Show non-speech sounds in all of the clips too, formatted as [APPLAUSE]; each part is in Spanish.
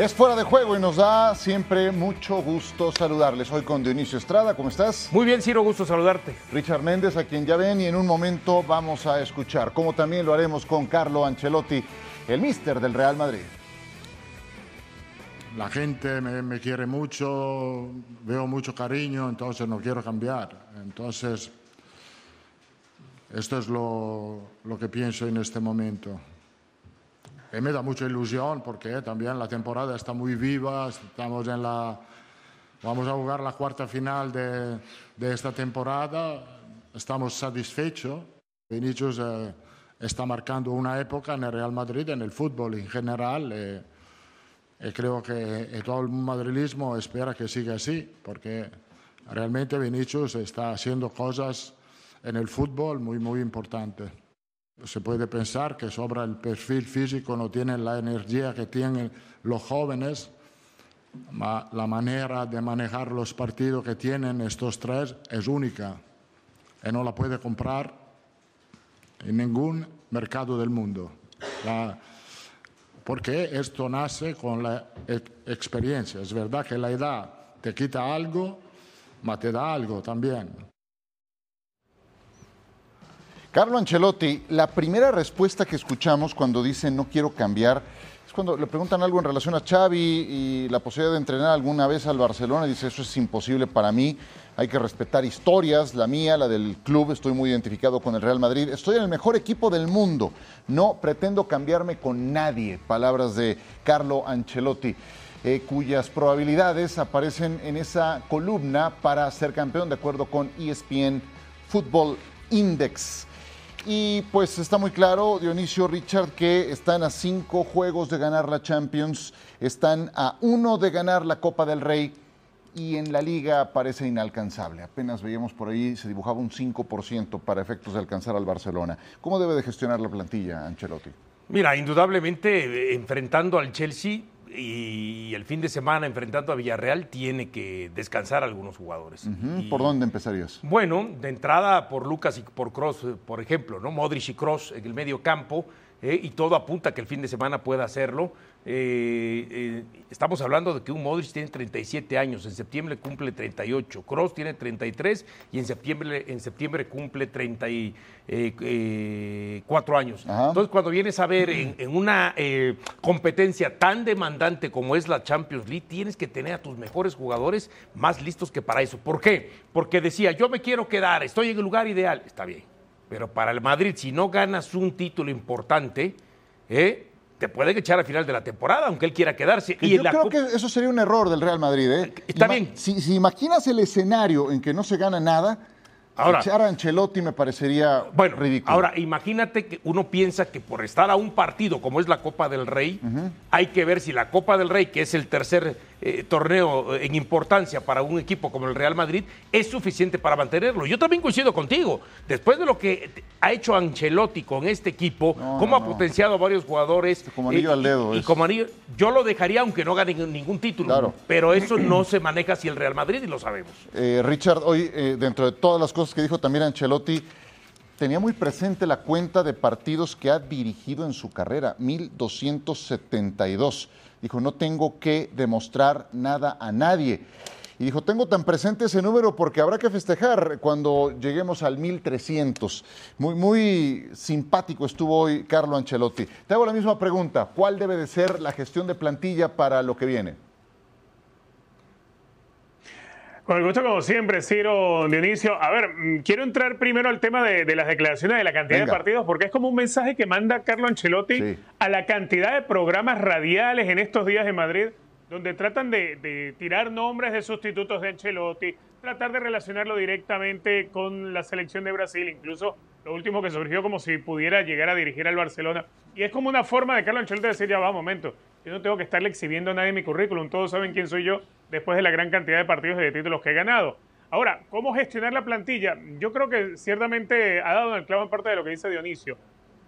Es fuera de juego y nos da siempre mucho gusto saludarles. Hoy con Dionisio Estrada, ¿cómo estás? Muy bien, Ciro, gusto saludarte. Richard Méndez, a quien ya ven y en un momento vamos a escuchar, como también lo haremos con Carlo Ancelotti, el míster del Real Madrid. La gente me, me quiere mucho, veo mucho cariño, entonces no quiero cambiar. Entonces, esto es lo, lo que pienso en este momento. Y me da mucha ilusión porque también la temporada está muy viva, estamos en la, vamos a jugar la cuarta final de, de esta temporada, estamos satisfechos. Vinicius eh, está marcando una época en el Real Madrid, en el fútbol en general, eh, creo que y todo el madrilismo espera que siga así, porque realmente Vinicius está haciendo cosas en el fútbol muy, muy importantes. Se puede pensar que sobra el perfil físico, no tienen la energía que tienen los jóvenes, la manera de manejar los partidos que tienen estos tres es única y no la puede comprar en ningún mercado del mundo. Porque esto nace con la ex experiencia. Es verdad que la edad te quita algo, ma te da algo también. Carlo Ancelotti, la primera respuesta que escuchamos cuando dice no quiero cambiar es cuando le preguntan algo en relación a Xavi y la posibilidad de entrenar alguna vez al Barcelona. Dice, eso es imposible para mí, hay que respetar historias, la mía, la del club, estoy muy identificado con el Real Madrid, estoy en el mejor equipo del mundo, no pretendo cambiarme con nadie. Palabras de Carlo Ancelotti. Eh, cuyas probabilidades aparecen en esa columna para ser campeón de acuerdo con ESPN Football Index. Y pues está muy claro, Dionisio Richard, que están a cinco juegos de ganar la Champions, están a uno de ganar la Copa del Rey y en la liga parece inalcanzable. Apenas veíamos por ahí, se dibujaba un 5% para efectos de alcanzar al Barcelona. ¿Cómo debe de gestionar la plantilla Ancelotti? Mira, indudablemente enfrentando al Chelsea y el fin de semana enfrentando a Villarreal tiene que descansar a algunos jugadores. Uh -huh. Y, ¿Por dónde empezarías? Bueno, de entrada por Lucas y por Cross, por ejemplo, ¿no? Modric y Cross en el medio campo, eh, y todo apunta que el fin de semana pueda hacerlo. Eh, eh, estamos hablando de que un Modric tiene 37 años, en septiembre cumple 38, Cross tiene 33 y en septiembre, en septiembre cumple 34 años. Ajá. Entonces, cuando vienes a ver en, en una competencia tan demandante como es la Champions League, tienes que tener a tus mejores jugadores más listos que para eso. ¿Por qué? Porque decía, yo me quiero quedar, estoy en el lugar ideal, está bien. Pero para el Madrid, si no ganas un título importante, ¿eh? te pueden echar al final de la temporada, aunque él quiera quedarse. Y yo creo que eso sería un error del Real Madrid. ¿eh? Está Ima bien. Si, si, imaginas el escenario en que no se gana nada, ahora, echar a Ancelotti me parecería bueno, ridículo. Ahora, imagínate que uno piensa que por estar a un partido como es la Copa del Rey, uh -huh. hay que ver si la Copa del Rey, que es el tercer eh, torneo en importancia para un equipo como el Real Madrid, es suficiente para mantenerlo. Yo también coincido contigo. Después de lo que ha hecho Ancelotti con este equipo, No, cómo no, ha no. potenciado a varios jugadores. Como anillo eh, al dedo Y, y como anillo, yo lo dejaría aunque no gane ningún título. Claro. Pero eso no se maneja si el Real Madrid y lo sabemos. Eh, Richard, hoy, eh, dentro de todas las cosas que dijo también Ancelotti, tenía muy presente la cuenta de partidos que ha dirigido en su carrera, 1272. Dijo, no tengo que demostrar nada a nadie. Y dijo, tengo tan presente ese número porque habrá que festejar cuando lleguemos al 1300. Muy, muy simpático estuvo hoy Carlo Ancelotti. Te hago la misma pregunta, ¿cuál debe de ser la gestión de plantilla para lo que viene? Con el gusto, como siempre, Ciro Dionisio. A ver, mm, quiero entrar primero al tema de, de las declaraciones de la cantidad Venga. de partidos, porque es como un mensaje que manda Carlo Ancelotti Sí. a la cantidad de programas radiales en estos días de Madrid, donde tratan de, de tirar nombres de sustitutos de Ancelotti, tratar de relacionarlo directamente con la selección de Brasil, incluso lo último que surgió como si pudiera llegar a dirigir al Barcelona. Y es como una forma de Carlo Ancelotti decir, ya va, momento, yo no tengo que estarle exhibiendo a nadie mi currículum, todos saben quién soy yo después de la gran cantidad de partidos y de títulos que he ganado. Ahora, ¿cómo gestionar la plantilla? Yo creo que ciertamente ha dado en el clavo en parte de lo que dice Dionisio.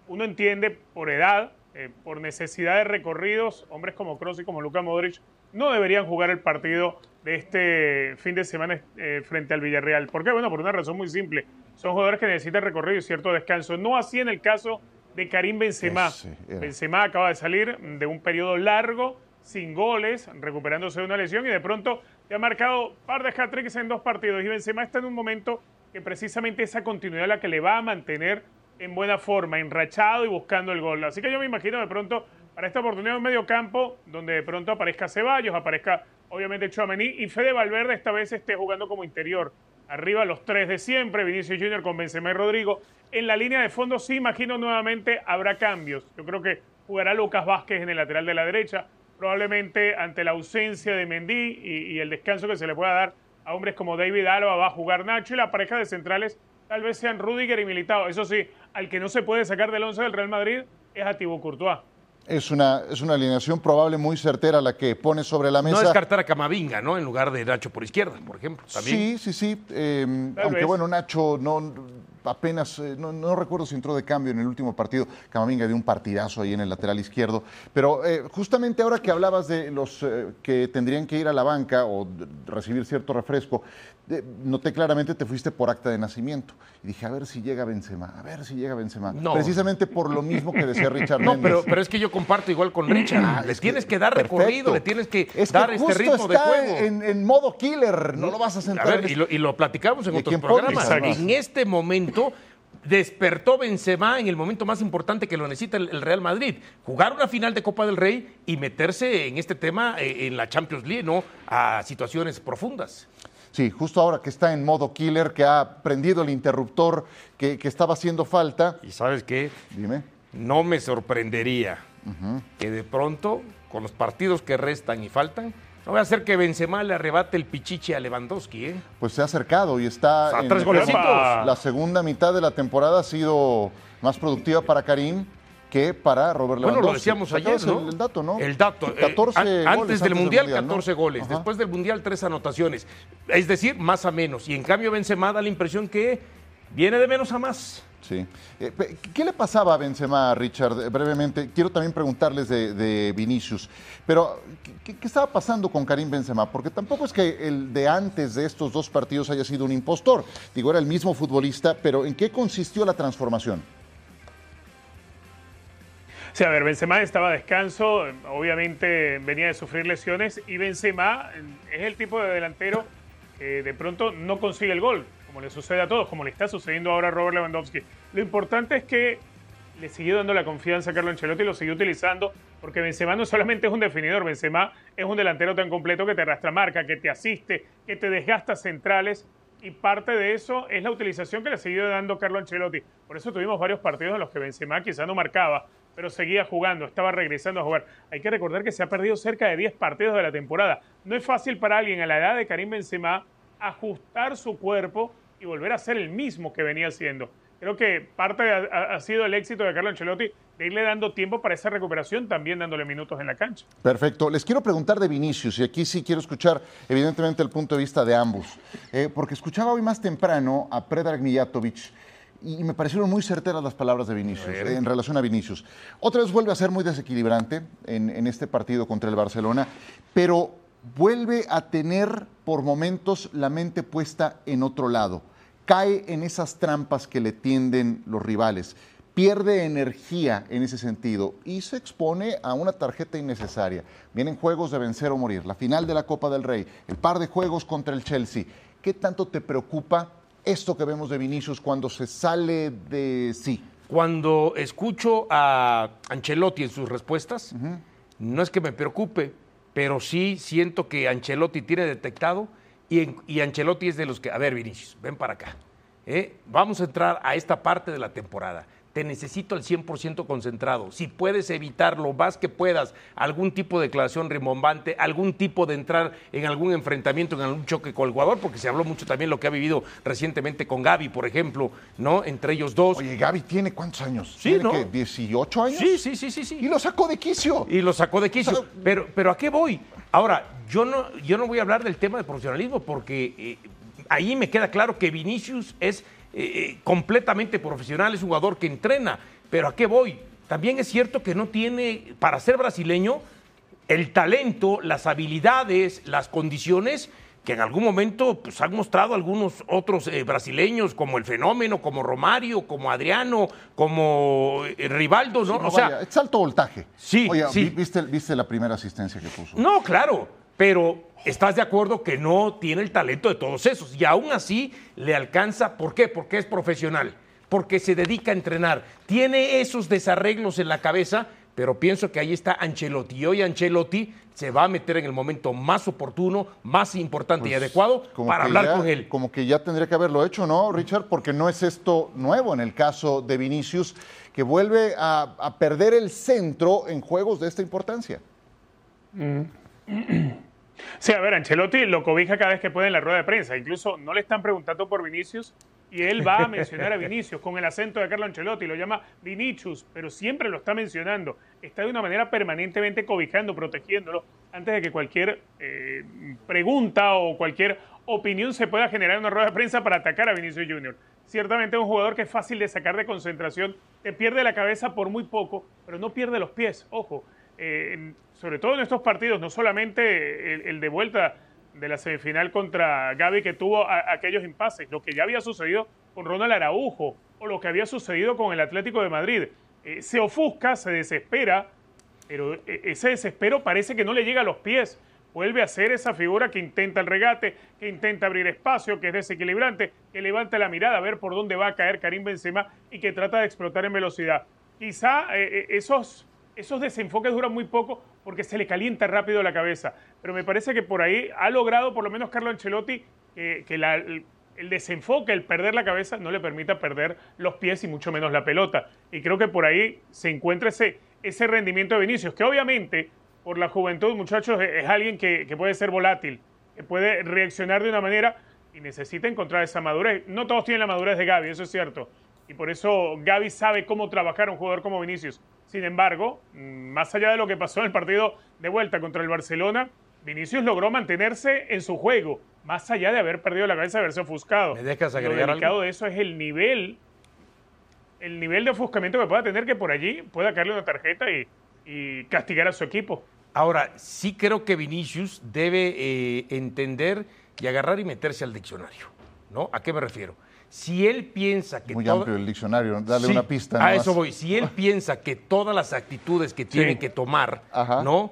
Uno entiende por edad, eh, por necesidad de recorridos, hombres como Kroos y como Luka Modric no deberían jugar el partido de este fin de semana eh, frente al Villarreal. ¿Por qué? Bueno, por una razón muy simple. Son jugadores que necesitan recorrido y cierto descanso. No así en el caso de Karim Benzema. Benzema acaba de salir de un periodo largo sin goles, recuperándose de una lesión y de pronto te ha marcado par de hat-tricks en dos partidos y Benzema está en un momento que precisamente esa continuidad es la que le va a mantener en buena forma, enrachado y buscando el gol. Así que yo me imagino de pronto para esta oportunidad en medio campo, donde de pronto aparezca Ceballos, aparezca obviamente Chouameni y Fede Valverde esta vez esté jugando como interior. Arriba los tres de siempre, Vinicius Junior con Benzema y Rodrigo. En la línea de fondo sí imagino nuevamente habrá cambios. Yo creo que jugará Lucas Vázquez en el lateral de la derecha, probablemente ante la ausencia de Mendy y, el descanso que se le pueda dar a hombres como David Alba va a jugar Nacho y la pareja de centrales tal vez sean Rudiger y Militao. Eso sí, al que no se puede sacar del once del Real Madrid es a Thibaut Courtois. Es una, es una alineación probable muy certera la que pone sobre la mesa. No descartar a Camavinga, ¿no? En lugar de Nacho por izquierda, por ejemplo. Sí, sí, sí. Eh, aunque bueno, Nacho no apenas, eh, no, recuerdo si entró de cambio en el último partido, Camavinga dio un partidazo ahí en el lateral izquierdo, pero eh, justamente ahora que hablabas de los eh, que tendrían que ir a la banca o recibir cierto refresco, noté claramente te fuiste por acta de nacimiento y dije, a ver si llega Benzema, a ver si llega Benzema. Precisamente por lo mismo que decía [LAUGHS] Richard No, pero, pero es que yo comparto igual con Richard. Ah, le tienes que, dar recorrido, le tienes que dar este ritmo de juego. En, en, modo killer, no lo vas a sentar. A ver, y, lo, y, lo, platicamos en otros programas. En este momento despertó Benzema en el momento más importante que lo necesita el, Real Madrid. Jugar una final de Copa del Rey y meterse en este tema eh, en la Champions League, ¿no? A situaciones profundas. Sí, justo ahora que está en modo killer, que ha prendido el interruptor que, estaba haciendo falta. ¿Y sabes qué? Dime. No me sorprendería que de pronto, con los partidos que restan y faltan, no voy a hacer que Benzema le arrebate el pichiche a Lewandowski, ¿eh? Pues se ha acercado y está. en tres golecitos. La segunda mitad de la temporada ha sido más productiva para Karim que para Robert Lewandowski. Bueno, lo decíamos ayer, ¿no? El, dato, ¿no? El dato. 14 eh, antes, del Mundial, 14 goles. Después del Mundial, 3 anotaciones. Es decir, más a menos. Y en cambio, Benzema da la impresión que viene de menos a más. Sí. Eh, ¿Qué le pasaba a Benzema, Richard? Brevemente, quiero también preguntarles de, Vinicius, pero ¿qué, estaba pasando con Karim Benzema? Porque tampoco es que el de antes de estos dos partidos haya sido un impostor. Digo, era el mismo futbolista, pero ¿en qué consistió la transformación? Sí, a ver, Benzema estaba a descanso, obviamente venía de sufrir lesiones y Benzema es el tipo de delantero que de pronto no consigue el gol como le sucede a todos, como le está sucediendo ahora a Robert Lewandowski. Lo importante es que le siguió dando la confianza a Carlo Ancelotti y lo siguió utilizando, porque Benzema no solamente es un definidor, Benzema es un delantero tan completo que te arrastra marca, que te asiste, que te desgasta centrales, y parte de eso es la utilización que le ha seguido dando Carlo Ancelotti. Por eso tuvimos varios partidos en los que Benzema quizá no marcaba, pero seguía jugando, estaba regresando a jugar. Hay que recordar que se ha perdido cerca de 10 partidos de la temporada. No es fácil para alguien a la edad de Karim Benzema ajustar su cuerpo y volver a ser el mismo que venía siendo. Creo que parte ha, sido el éxito de Carlo Ancelotti de irle dando tiempo para esa recuperación, también dándole minutos en la cancha. Perfecto. Les quiero preguntar de Vinicius, y aquí sí quiero escuchar evidentemente el punto de vista de ambos, eh, porque escuchaba hoy más temprano a Predrag Mijatovic y me parecieron muy certeras las palabras de Vinicius eh, en relación a Vinicius. Otra vez vuelve a ser muy desequilibrante en, en este partido contra el Barcelona, pero vuelve a tener por momentos la mente puesta en otro lado cae en esas trampas que le tienden los rivales, pierde energía en ese sentido y se expone a una tarjeta innecesaria. Vienen juegos de vencer o morir, la final de la Copa del Rey, el par de juegos contra el Chelsea. ¿Qué tanto te preocupa esto que vemos de Vinicius cuando se sale de sí? Cuando escucho a Ancelotti en sus respuestas, no es que me preocupe, pero sí siento que Ancelotti tiene detectado y, Ancelotti es de los que, a ver, Vinicius, ven para acá. ¿eh? Vamos a entrar a esta parte de la temporada. Te necesito al 100% concentrado. Si puedes evitar lo más que puedas algún tipo de declaración rimbombante, algún tipo de entrar en algún enfrentamiento, en algún choque con el jugador, porque se habló mucho también lo que ha vivido recientemente con Gaby, por ejemplo, ¿no? Entre ellos dos. Oye, Gaby tiene cuántos años? Sí, ¿no? ¿18 años? Sí, sí, sí, sí, sí. Y lo sacó de quicio. Y lo sacó de quicio. pero, pero ¿a qué voy? Ahora, yo no, yo no voy a hablar del tema de profesionalismo porque eh, ahí me queda claro que Vinicius es eh, eh, completamente profesional, es un jugador que entrena. Pero ¿a qué voy? También es cierto que no tiene, para ser brasileño, el talento, las habilidades, las condiciones que en algún momento pues, han mostrado algunos otros eh, brasileños, como el Fenómeno, como Romario, como Adriano, como eh, Rivaldo, ¿no? No, o sea, es alto voltaje. Sí, Oye, sí. vi- ¿viste, ¿viste la primera asistencia que puso? No, claro, pero estás de acuerdo que no tiene el talento de todos esos y aún así le alcanza. ¿Por qué? Porque es profesional, porque se dedica a entrenar, tiene esos desarreglos en la cabeza, pero pienso que ahí está Ancelotti y hoy Ancelotti se va a meter en el momento más oportuno, más importante y Pues, adecuado como para hablar ya- con él. Como que ya tendría que haberlo hecho, ¿no, Richard? Porque no es esto nuevo en el caso de Vinicius, que vuelve a, a perder el centro en juegos de esta importancia. Sí, a ver, Ancelotti lo cobija cada vez que puede en la rueda de prensa. Incluso no le están preguntando por Vinicius y él va a mencionar a Vinicius con el acento de Carlo Ancelotti. Lo llama Vinicius, pero siempre lo está mencionando. Está de una manera permanentemente cobijando, protegiéndolo antes de que cualquier eh, pregunta o cualquier opinión se pueda generar en una rueda de prensa para atacar a Vinicius Junior. Ciertamente es un jugador que es fácil de sacar de concentración, te pierde la cabeza por muy poco, pero no pierde los pies. Ojo, eh, sobre todo en estos partidos, no solamente el, de vuelta de la semifinal contra Gaby que tuvo aquellos impases, lo que ya había sucedido con Ronald Araujo o lo que había sucedido con el Atlético de Madrid. Eh, se ofusca, se desespera, pero eh, ese desespero parece que no le llega a los pies. Vuelve a ser esa figura que intenta el regate, que intenta abrir espacio, que es desequilibrante, que levanta la mirada a ver por dónde va a caer Karim Benzema y que trata de explotar en velocidad. Quizá eh, esos, esos desenfoques duran muy poco porque se le calienta rápido la cabeza, pero me parece que por ahí ha logrado por lo menos Carlo Ancelotti que, la- el, desenfoque, el perder la cabeza, no le permita perder los pies y mucho menos la pelota. Y creo que por ahí se encuentra ese, ese rendimiento de Vinicius, que obviamente por la juventud, muchachos, es es alguien que, que puede ser volátil, que puede reaccionar de una manera y necesita encontrar esa madurez. No todos tienen la madurez de Gaby, eso es cierto. Y por eso Gaby sabe cómo trabajar a un jugador como Vinicius. Sin embargo, mm, más allá de lo que pasó en el partido de vuelta contra el Barcelona, Vinicius logró mantenerse en su juego, más allá de haber perdido la cabeza, de haberse ofuscado. ¿Me dejas Lo delicado algo? de eso es el nivel, el nivel de ofuscamiento que pueda tener que por allí pueda caerle una tarjeta y, y castigar a su equipo. Ahora, sí creo que Vinicius debe eh, entender y agarrar y meterse al diccionario, ¿no? ¿A qué me refiero? Si él piensa que Muy todo- amplio el diccionario, Sí, una pista. A eso voy. Si él piensa que todas las actitudes que tiene que tomar, Ajá. ¿no?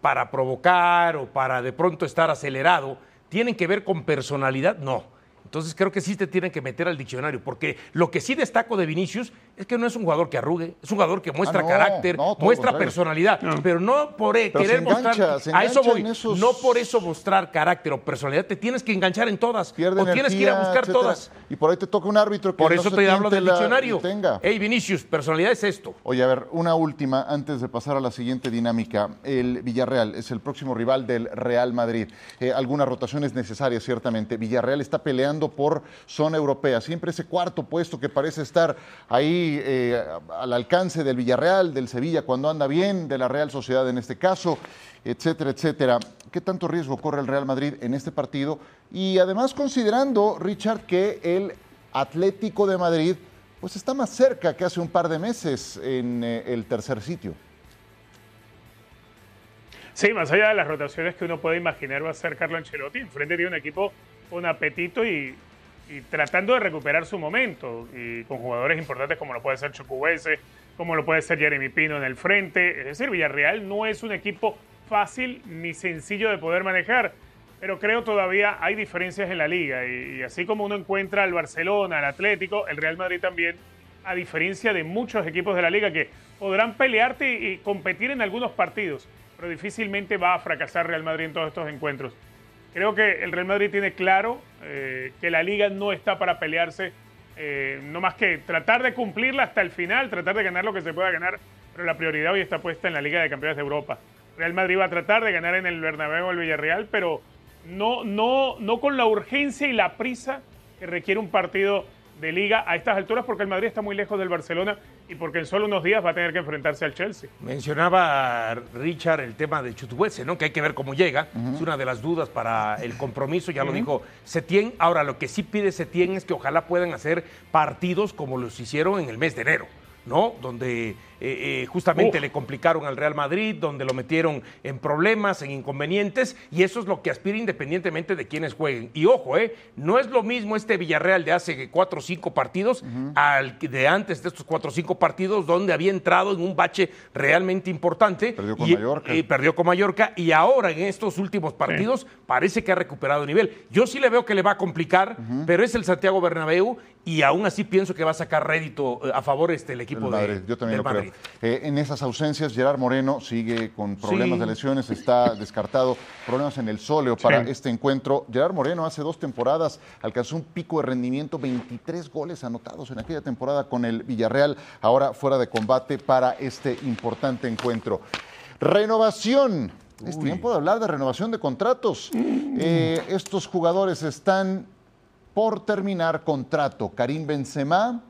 Para provocar o para de pronto estar acelerado, tienen que ver con personalidad, no. Entonces creo que sí te tienen que meter al diccionario, porque lo que sí destaco de Vinicius es que no es un jugador que arrugue, es un jugador que muestra Ah, no, carácter, no, muestra personalidad, pero no por Pero querer engancha, mostrar, a eso voy, en esos- no por eso mostrar carácter o personalidad, te tienes que enganchar en todas, Pierde o tienes que ir a buscar etcétera. todas. Y por ahí te toca un árbitro que Por no eso se te hablo del la- diccionario. Hey, Vinicius, personalidad es esto. Oye, a ver, una última antes de pasar a la siguiente dinámica. El Villarreal es el próximo rival del Real Madrid. Eh, algunas rotaciones necesarias, ciertamente. Villarreal está peleando por zona europea. Siempre ese cuarto puesto que parece estar ahí eh, al alcance del Villarreal, del Sevilla cuando anda bien, de la Real Sociedad en este caso, etcétera, etcétera. ¿Qué tanto riesgo corre el Real Madrid en este partido? Y además considerando, Richard, que el Atlético de Madrid pues está más cerca que hace un par de meses en eh, el tercer sitio. Sí, más allá de las rotaciones que uno puede imaginar va a ser Carlo Ancelotti, enfrente tiene un equipo con apetito y, tratando de recuperar su momento, y con jugadores importantes como lo puede ser Chukwueze, como lo puede ser Jeremy Pino en el frente. Es decir, Villarreal no es un equipo fácil ni sencillo de poder manejar, pero creo todavía hay diferencias en la liga, y, y así como uno encuentra al Barcelona, al Atlético, el Real Madrid también, a diferencia de muchos equipos de la liga que podrán pelearte y, y competir en algunos partidos, pero difícilmente va a fracasar Real Madrid en todos estos encuentros. Creo que el Real Madrid tiene claro eh, que la liga no está para pelearse, eh, no más que tratar de cumplirla hasta el final, tratar de ganar lo que se pueda ganar, pero la prioridad hoy está puesta en la Liga de Campeones de Europa. Real Madrid va a tratar de ganar en el Bernabéu o el Villarreal, pero no, no, no con la urgencia y la prisa que requiere un partido de liga a estas alturas, porque el Madrid está muy lejos del Barcelona y porque en solo unos días va a tener que enfrentarse al Chelsea. Mencionaba Richard el tema de Chutubuese, ¿no? Que hay que ver cómo llega. Es una de las dudas para el compromiso, ya lo dijo Setién. Ahora, lo que sí pide Setién es que ojalá puedan hacer partidos como los hicieron en el mes de enero. ¿no? Donde eh, eh, justamente le complicaron al Real Madrid, donde lo metieron en problemas, en inconvenientes, y eso es lo que aspira independientemente de quienes jueguen. Y ojo, eh, no es lo mismo este Villarreal de hace cuatro o cinco partidos al de antes de estos cuatro o cinco partidos, donde había entrado en un bache realmente importante. Perdió con y, Mallorca. y perdió con Mallorca, y ahora en estos últimos partidos parece que ha recuperado nivel. Yo sí le veo que le va a complicar, pero es el Santiago Bernabéu, y aún así pienso que va a sacar rédito eh, a favor este el equipo El de, Madrid, yo también del lo Madrid. creo. Eh, en esas ausencias, Gerard Moreno sigue con problemas Sí. de lesiones, está descartado, problemas en el sóleo para Sí. este encuentro. Gerard Moreno hace dos temporadas alcanzó un pico de rendimiento, 23 goles anotados en aquella temporada con el Villarreal, ahora fuera de combate para este importante encuentro. Renovación. Es tiempo de hablar de renovación de contratos. Eh, estos jugadores están por terminar contrato. Karim Benzema,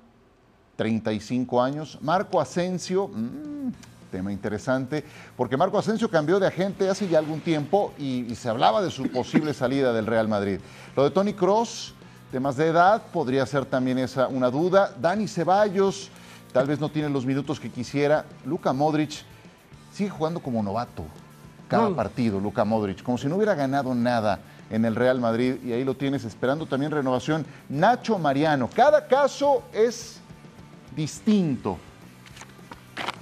35 años. Marco Asensio, mm, tema interesante, porque Marco Asensio cambió de agente hace ya algún tiempo y, y se hablaba de su posible salida del Real Madrid. Lo de Tony Cross, temas de edad, podría ser también esa una duda. Dani Ceballos, tal vez no tiene los minutos que quisiera. Luka Modric sigue jugando como novato cada No. partido, Luka Modric, como si no hubiera ganado nada en el Real Madrid y ahí lo tienes esperando también renovación. Nacho Mariano, cada caso es distinto.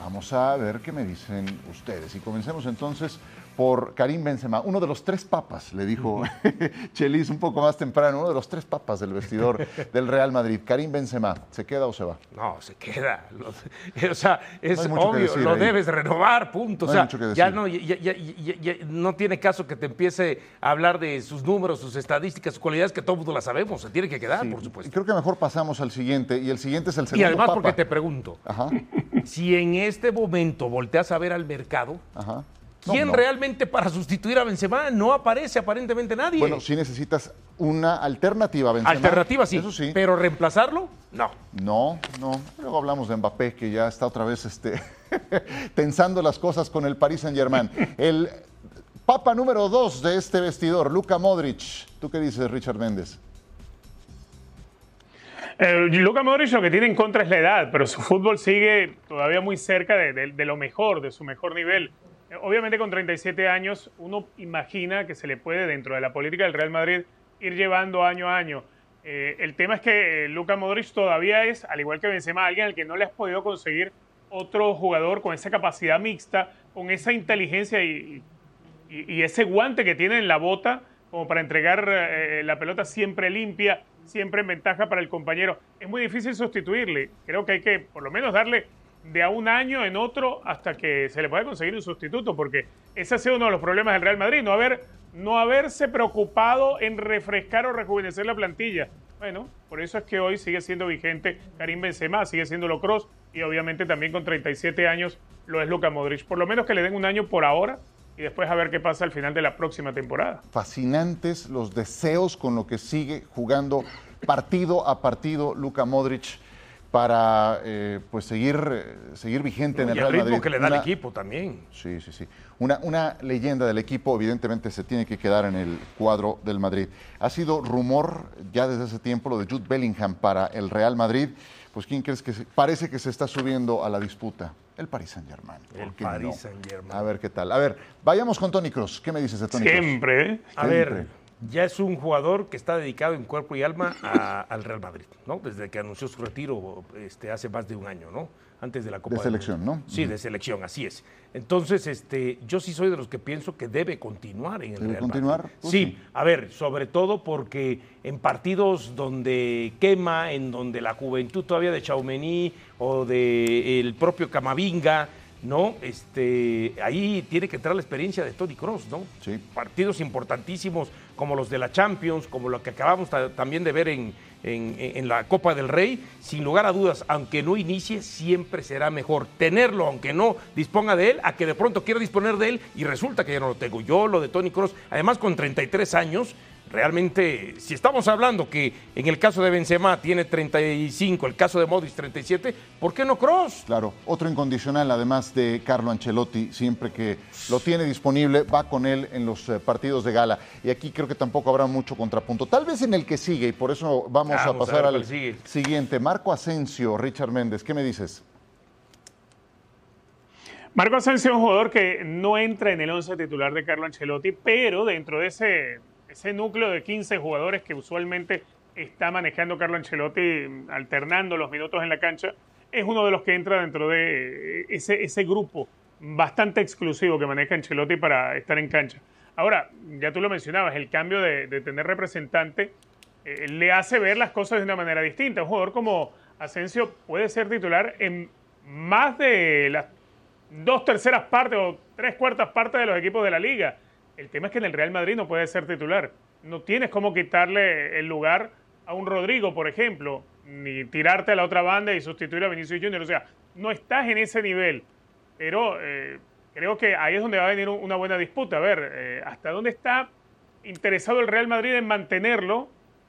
Vamos a ver qué me dicen ustedes. Y comencemos entonces por Karim Benzema, uno de los tres papas, le dijo [LAUGHS] Chelis un poco más temprano, uno de los tres papas del vestidor [LAUGHS] del Real Madrid. Karim Benzema, ¿se queda o se va? No, se queda. Lo- [LAUGHS] o sea, es No obvio, lo ahí. debes renovar, punto. No o hay sea, mucho que ya no, ya- ya- ya- ya- no tiene caso que te empiece a hablar de sus números, sus estadísticas, sus cualidades, que todo el mundo las sabemos. Se tiene que quedar, Sí, por y supuesto. creo que mejor pasamos al siguiente, y el siguiente es el Y segundo además, papa. porque te pregunto, Ajá, si en este momento volteas a ver al mercado, ajá. ¿Quién no. realmente para sustituir a Benzema? No aparece aparentemente nadie. Bueno, sí necesitas una alternativa a Benzema. Alternativa sí, Eso sí. pero reemplazarlo, no. No, no. Luego hablamos de Mbappé, que ya está otra vez este, [LAUGHS] tensando las cosas con el Paris Saint-Germain. [LAUGHS] El papa número dos de este vestidor, Luka Modric. ¿Tú qué dices, Richard Méndez? Eh, Luka Modric lo que tiene en contra es la edad, pero su fútbol sigue todavía muy cerca de, de- de lo mejor, de su mejor nivel. Eh, obviamente con 37 años uno imagina que se le puede dentro de la política del Real Madrid ir llevando año a año. Eh, el tema es que eh, Luka Modric todavía es, al igual que Benzema, alguien al que no le has podido conseguir otro jugador con esa capacidad mixta, con esa inteligencia y, ese guante que tiene en la bota como para entregar eh, la pelota siempre limpia, siempre en ventaja para el compañero. Es muy difícil sustituirle. Creo que hay que por lo menos darle de a un año en otro hasta que se le pueda conseguir un sustituto, porque ese ha sido uno de los problemas del Real Madrid, no, haber, no haberse preocupado en refrescar o rejuvenecer la plantilla. Bueno, por eso es que hoy sigue siendo vigente Karim Benzema, sigue siendo Locros y obviamente también con 37 años lo es Luka Modric. Por lo menos que le den un año por ahora y después a ver qué pasa al final de la próxima temporada. Fascinantes los deseos con lo que sigue jugando partido a partido Luka Modric para eh, pues seguir, eh, seguir vigente en el y el Real ritmo Madrid. que le da Una- el equipo también. Sí, sí, sí. Una, una leyenda del equipo, evidentemente, se tiene que quedar en el cuadro del Madrid. Ha sido rumor ya desde hace tiempo lo de Jude Bellingham para el Real Madrid. Pues, ¿quién crees que se- parece que se está subiendo a la disputa? El Paris Saint-Germain. ¿por El Paris no? Saint-Germain. A ver qué tal. A ver, vayamos con Tony Cross. ¿Qué me dices de Tony? Siempre, ¿eh? A Siempre. ver, ya es un jugador que está dedicado en cuerpo y alma a- al Real Madrid, ¿no? Desde que anunció su retiro este, hace más de un año, ¿no? Antes de la Copa De selección. ¿no? Sí, de selección, así es. Entonces, este, yo sí soy de los que pienso que debe continuar en el ¿Debe Real continuar? Madrid. Pues sí, sí. a ver, sobre todo porque en partidos donde quema, en donde la juventud todavía de Chaumení o de el propio Camavinga, ¿no? Este, ahí tiene que entrar la experiencia de Tony Cross, ¿no? Sí. Partidos importantísimos como los de la Champions, como lo que acabamos ta- también de ver en, en- en la Copa del Rey, sin lugar a dudas, aunque no inicie, siempre será mejor tenerlo, aunque no disponga de él, a que de pronto quiera disponer de él y resulta que ya no lo tengo. Yo lo de Tony Cross, además con 33 años, realmente, si estamos hablando que en el caso de Benzema tiene 35, el caso de Modric 37, ¿por qué no Cross? Claro, otro incondicional, además de Carlo Ancelotti, siempre que lo tiene disponible, va con él en los eh, partidos de gala. Y aquí creo que tampoco habrá mucho contrapunto. Tal vez en el que sigue, y por eso vamos, Vamos a pasar al siguiente. Marco Asensio, Richard Méndez, ¿qué me dices? Marco Asensio es un jugador que no entra en el 11 titular de Carlo Ancelotti, pero dentro de ese, ese núcleo de 15 jugadores que usualmente está manejando Carlo Ancelotti, alternando los minutos en la cancha, es uno de los que entra dentro de ese, ese grupo bastante exclusivo que maneja Ancelotti para estar en cancha. Ahora, ya tú lo mencionabas, el cambio de, tener representante eh, le hace ver las cosas de una manera distinta. Un jugador como Asensio puede ser titular en más de las dos terceras partes o tres cuartas partes de los equipos de la liga. El tema es que en el Real Madrid no puede ser titular. No tienes cómo quitarle el lugar a un Rodrigo, por ejemplo, ni tirarte a la otra banda y sustituir a Vinicius Junior. O sea, no estás en ese nivel. Pero eh, creo que ahí es donde va a venir una buena disputa. A ver, eh, ¿hasta dónde está interesado el Real Madrid en mantenerlo?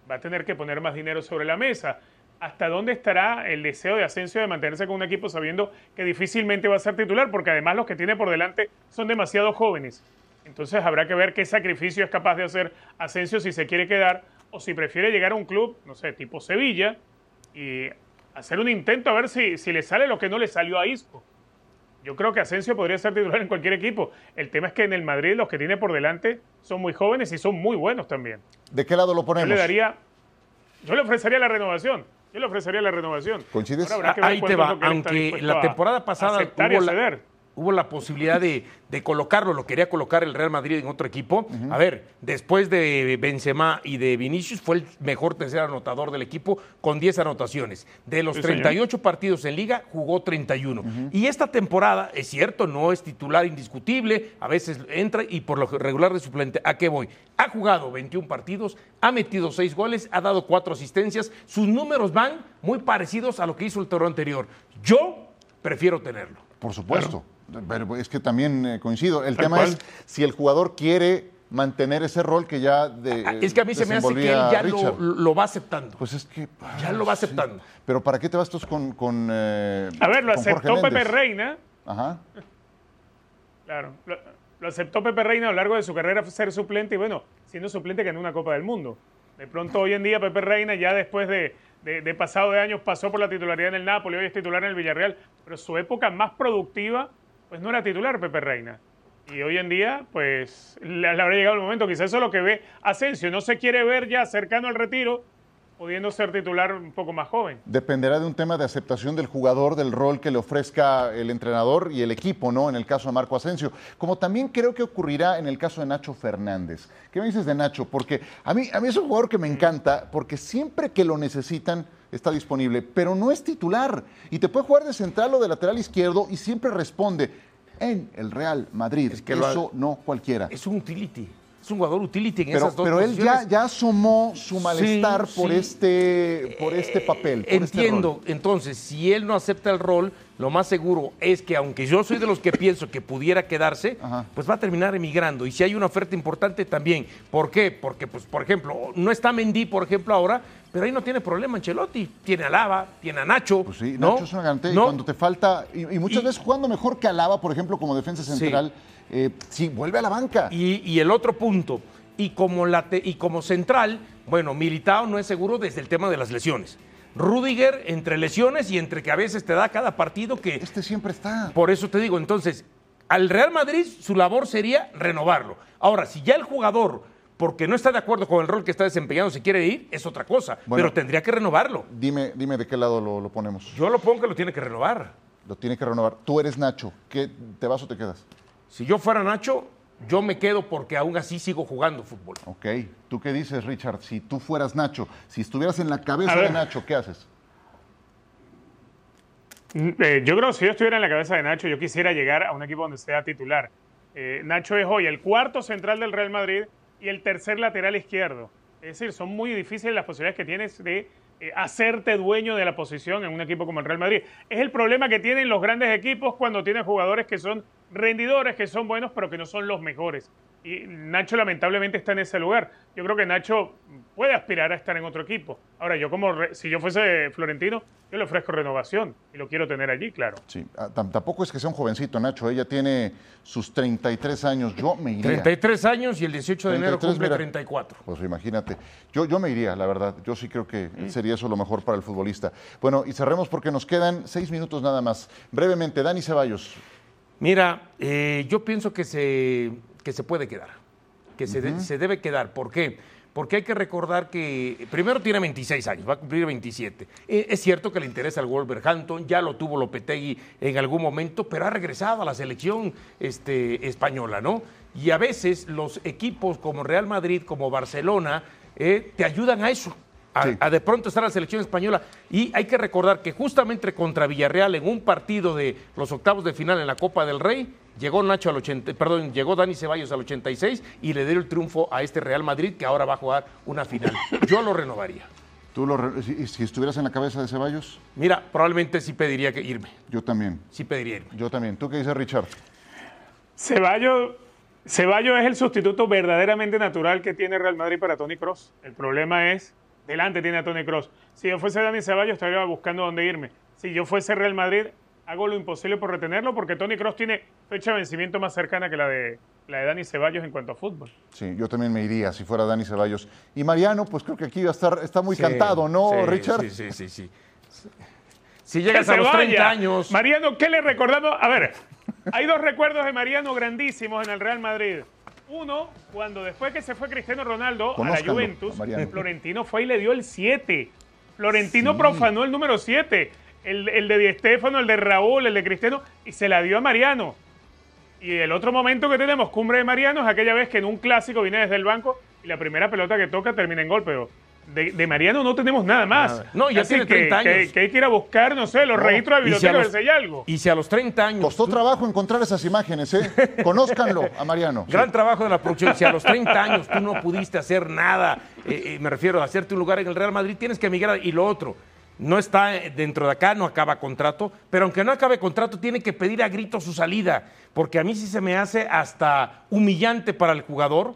Va a tener que poner más dinero sobre la mesa. ¿Hasta dónde estará el deseo de Asensio de mantenerse con un equipo sabiendo que difícilmente va a ser titular? Porque además los que tiene por delante son demasiado jóvenes. Entonces habrá que ver qué sacrificio es capaz de hacer Asensio si se quiere quedar o si prefiere llegar a un club, no sé, tipo Sevilla y hacer un intento a ver si, si le sale lo que no le salió a Isco. Yo creo que Asensio podría ser titular en cualquier equipo. El tema es que en el Madrid los que tiene por delante son muy jóvenes y son muy buenos también. ¿De qué lado lo ponemos? Yo le daría, yo le ofrecería la renovación. Yo le ofrecería la renovación. ¿Coincides? Ahí te va, aunque la temporada pasada hubo la, hubo la posibilidad de, colocarlo, lo quería colocar el Real Madrid en otro equipo. A ver, después de Benzema y de Vinicius, fue el mejor tercer anotador del equipo con 10 anotaciones. De los 38 partidos en liga, jugó 31. Y esta temporada, es cierto, no es titular indiscutible, a veces entra y por lo regular de suplente. ¿A qué voy? Ha jugado 21 partidos, ha metido 6 goles, ha dado 4 asistencias. Sus números van muy parecidos a lo que hizo el torneo anterior. Yo prefiero tenerlo. Por supuesto. Pero es que también eh, coincido. El tema es si el jugador quiere mantener ese rol que ya de, ah, Es que a mí se me hace que él ya lo, va aceptando. Pues es que... Ya lo va aceptando. Pero ¿para qué te vas tú con... con eh, a ver, lo aceptó Pepe Reina. Ajá. Claro. Lo, aceptó Pepe Reina a lo largo de su carrera ser suplente y bueno, siendo suplente ganó una Copa del Mundo. De pronto hoy en día Pepe Reina ya después de, de pasado de años pasó por la titularidad en el Napoli, hoy es titular en el Villarreal, pero su época más productiva pues no era titular Pepe Reina. Y hoy en día, pues le, habrá llegado el momento, quizás eso es lo que ve Asensio, no se quiere ver ya cercano al retiro, pudiendo ser titular un poco más joven. Dependerá de un tema de aceptación del jugador, del rol que le ofrezca el entrenador y el equipo, ¿no? En el caso de Marco Asensio. Como también creo que ocurrirá en el caso de Nacho Fernández. ¿Qué me dices de Nacho? Porque a mí, a mí es un jugador que me encanta, porque siempre que lo necesitan está disponible, pero no es titular. Y te puede jugar de central o de lateral izquierdo y siempre responde en el Real Madrid. Es que Eso no cualquiera. Es un utility. Es un jugador utility en pero, esas dos Pero él ya, ya asomó su malestar por, Este, por este papel. Por este Entiendo. Entonces, si él no acepta el rol, lo más seguro es que, aunque yo soy de los que pienso que pudiera quedarse, pues va a terminar emigrando. Y si hay una oferta importante también. ¿Por qué? Porque, pues, por ejemplo, no está Mendy, por ejemplo, ahora, pero ahí no tiene problema Ancelotti. Tiene a Lava, tiene a Nacho. Pues sí, Nacho es una garantía. Y cuando te falta, y, muchas veces jugando mejor que Alaba, por ejemplo, como defensa central, sí, eh, vuelve a la banca. Y, el otro punto, y como, y como central, bueno, Militao no es seguro desde el tema de las lesiones. Rudiger entre lesiones y entre que a veces te da cada partido que... Este siempre está. Por eso te digo, entonces, al Real Madrid su labor sería renovarlo. Ahora, si ya el jugador porque no está de acuerdo con el rol que está desempeñando, si quiere ir, es otra cosa. pero tendría que renovarlo. Dime, dime de qué lado lo, ponemos. Yo lo pongo que lo tiene que renovar. Lo tiene que renovar. Tú eres Nacho. ¿Qué, ¿Te vas o te quedas? Si yo fuera Nacho, yo me quedo porque aún así sigo jugando fútbol. Ok. ¿Tú qué dices, Richard? Si tú fueras Nacho, si estuvieras en la cabeza de Nacho, ¿qué haces? Mm, eh, yo creo que si yo estuviera en la cabeza de Nacho, yo quisiera llegar a un equipo donde sea titular. Eh, Nacho es hoy el cuarto central del Real Madrid y el tercer lateral izquierdo. Es decir, son muy difíciles las posibilidades que tienes de eh, hacerte dueño de la posición en un equipo como el Real Madrid. Es el problema que tienen los grandes equipos cuando tienen jugadores que son rendidores, que son buenos, pero que no son los mejores. Y Nacho lamentablemente está en ese lugar. Yo creo que Nacho puede aspirar a estar en otro equipo. Ahora, yo como, si yo fuese Florentino, yo le ofrezco renovación y lo quiero tener allí, claro. Sí, ah, tampoco es que sea un jovencito, Nacho. Ella tiene sus 33 años. Yo me iría. 33 años y el 18 de enero cumple 34. Pues imagínate. Yo, yo me iría, la verdad. Yo sí creo que sería eso lo mejor para el futbolista. Bueno, y cerremos porque nos quedan seis minutos nada más. Brevemente, Dani Ceballos. Mira, eh, yo pienso que se, que se puede quedar, que se, de- se debe quedar. ¿Por qué? Porque hay que recordar que primero tiene 26 años, va a cumplir 27. Eh, es cierto que le interesa el Wolverhampton, ya lo tuvo Lopetegui en algún momento, pero ha regresado a la selección este, española, ¿no? Y a veces los equipos como Real Madrid, como Barcelona, eh, te ayudan a eso, a, Sí. a de pronto estar la selección española. Y hay que recordar que justamente contra Villarreal, en un partido de los octavos de final en la Copa del Rey, llegó Nacho al 80, perdón, llegó Dani Ceballos al 86 y le dio el triunfo a este Real Madrid que ahora va a jugar una final. Yo lo renovaría. ¿Tú lo re- si, si estuvieras en la cabeza de Ceballos? Mira, probablemente sí pediría que irme. Yo también. Sí pediría irme. Yo también. ¿Tú qué dices, Richard? Ceballos, Ceballos es el sustituto verdaderamente natural que tiene Real Madrid para Tony Cross. El problema es, delante tiene a Tony Cross. Si yo fuese Dani Ceballos, estaría buscando dónde irme. Si yo fuese Real Madrid, hago lo imposible por retenerlo porque Tony Cross tiene fecha de vencimiento más cercana que la de, la de Dani Ceballos en cuanto a fútbol. Sí, yo también me iría si fuera Dani Ceballos. Y Mariano, pues creo que aquí va a estar, está muy Sí, cantado, ¿no, sí, Richard? Sí, sí, sí, sí. Si llegas Que a los 30 vaya. años. Mariano, ¿qué le recordamos? A ver, hay dos recuerdos de Mariano grandísimos en el Real Madrid. Uno, cuando después que se fue Cristiano Ronaldo a la Juventus, a. Florentino fue y le dio el 7. Florentino profanó el número 7. El, el de Di Stéfano, el de Raúl, el de Cristiano, y se la dio a Mariano. Y el otro momento que tenemos, cumbre de Mariano, es aquella vez que en un clásico viene desde el banco y la primera pelota que toca termina en gol, pero de, de Mariano no tenemos nada más. No, ya Así tiene que- 30 que- años. Que, hay que ir a buscar, no sé, los No. registros de Y si a biblioteca, ver si hay algo. Y si a los 30 años. Costó trabajo encontrar esas imágenes, ¿eh? [LAUGHS] Conózcanlo a Mariano. Gran trabajo de la producción. Si a los 30 años tú no pudiste hacer nada, eh, eh, me refiero a hacerte un lugar en el Real Madrid, tienes que emigrar. Y lo otro, no está eh, dentro de acá, no acaba contrato, pero aunque no acabe contrato, tiene que pedir a grito su salida, porque a mí sí se me hace hasta humillante para el jugador,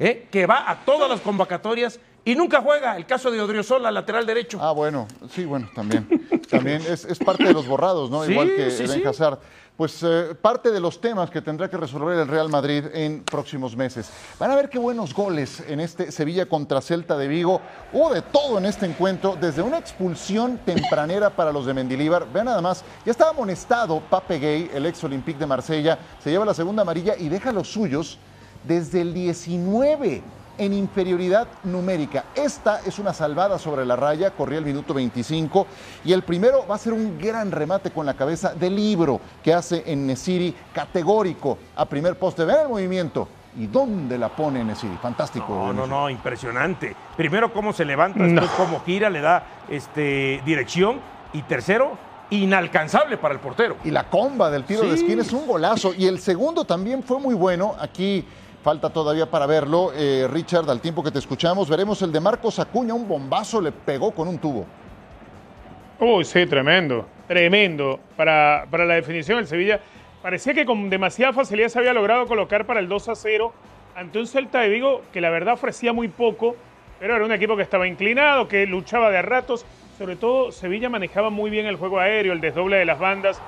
¿eh? que va a todas las convocatorias y nunca juega. El caso de Odriozola, lateral derecho. Ah, bueno, sí, bueno, también. También es, es parte de los borrados, ¿no? Sí, Igual que sí. Hazard. Pues eh, parte de los temas que tendrá que resolver el Real Madrid en próximos meses. Van a ver qué buenos goles en este Sevilla contra Celta de Vigo. Hubo de todo en este encuentro, desde una expulsión tempranera para los de Mendilíbar. Vean nada más, ya estaba amonestado Pape Gay, el ex Olympique de Marsella. Se lleva la segunda amarilla y deja los suyos desde el 19 en inferioridad numérica. Esta es una salvada sobre la raya, corría el minuto 25 y el primero va a ser un gran remate con la cabeza de libro que hace en Nesiri, categórico a primer poste. Vean el movimiento. ¿Y dónde la pone Nesiri? Fantástico. No, no, no, impresionante. Primero cómo se levanta, después cómo gira, le da este, dirección. Y tercero, inalcanzable para el portero. Y la comba del tiro de esquina es un golazo. Y el segundo también fue muy bueno. Aquí falta todavía para verlo. Eh, Richard, al tiempo que te escuchamos, veremos el de Marcos Acuña. Un bombazo le pegó con un tubo. Uy, sí, tremendo. Tremendo. Para, para la definición, el Sevilla parecía que con demasiada facilidad se había logrado colocar para el 2 a 0 ante un Celta de Vigo que la verdad ofrecía muy poco, pero era un equipo que estaba inclinado, que luchaba de a ratos. Sobre todo, Sevilla manejaba muy bien el juego aéreo, el desdoble de las bandas.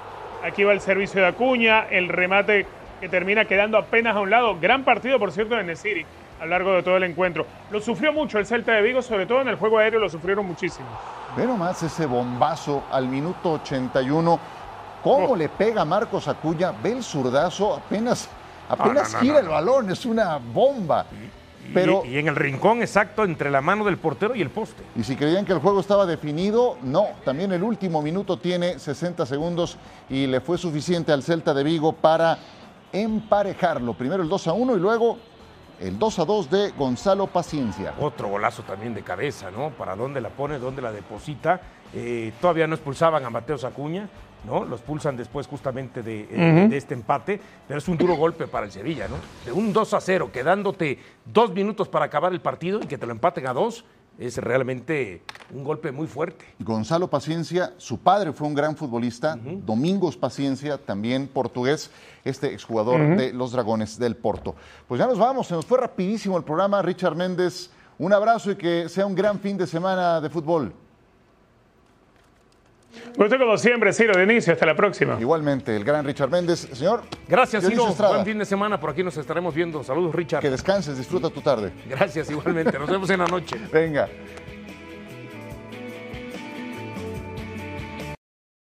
Aquí va el servicio de Acuña, el remate que termina quedando apenas a un lado. Gran partido, por cierto, de Nesiri a lo largo de todo el encuentro. Lo sufrió mucho el Celta de Vigo, sobre todo en el juego aéreo lo sufrieron muchísimo. Ve nomás ese bombazo al minuto 81. ¿Cómo Oh. le pega Marcos Acuña? Ve el zurdazo, apenas, apenas no, no, gira no, el balón, es una bomba. Y- Pero, y, en el rincón exacto entre la mano del portero y el poste. y si creían que el juego estaba definido, no. También el último minuto tiene 60 segundos y le fue suficiente al Celta de Vigo para emparejarlo. Primero el 2 a 1 y luego el 2 a 2 de Gonzalo Paciencia. Otro golazo también de cabeza, ¿no? Para dónde la pone, dónde la deposita. Eh, todavía no expulsaban a Mateo Acuña, ¿no? Lo expulsan después justamente de, eh, de este empate, pero es un duro golpe para el Sevilla, ¿no? De un 2 a 0, quedándote dos minutos para acabar el partido y que te lo empaten a dos, es realmente un golpe muy fuerte. Gonzalo Paciencia, su padre fue un gran futbolista, Domingos Paciencia, también portugués, este exjugador de los Dragones del Porto. Pues ya nos vamos, se nos fue rapidísimo el programa. Richard Méndez, un abrazo y que sea un gran fin de semana de fútbol. Gusto como siempre, Ciro, de inicio. Hasta la próxima. Igualmente, el gran Richard Méndez. Señor, Gracias, Dionisio Ciro. Estrada, Buen fin de semana. Por aquí nos estaremos viendo. Saludos, Richard. que descanses, disfruta tu tarde. Gracias, igualmente. Nos vemos en la noche. Venga.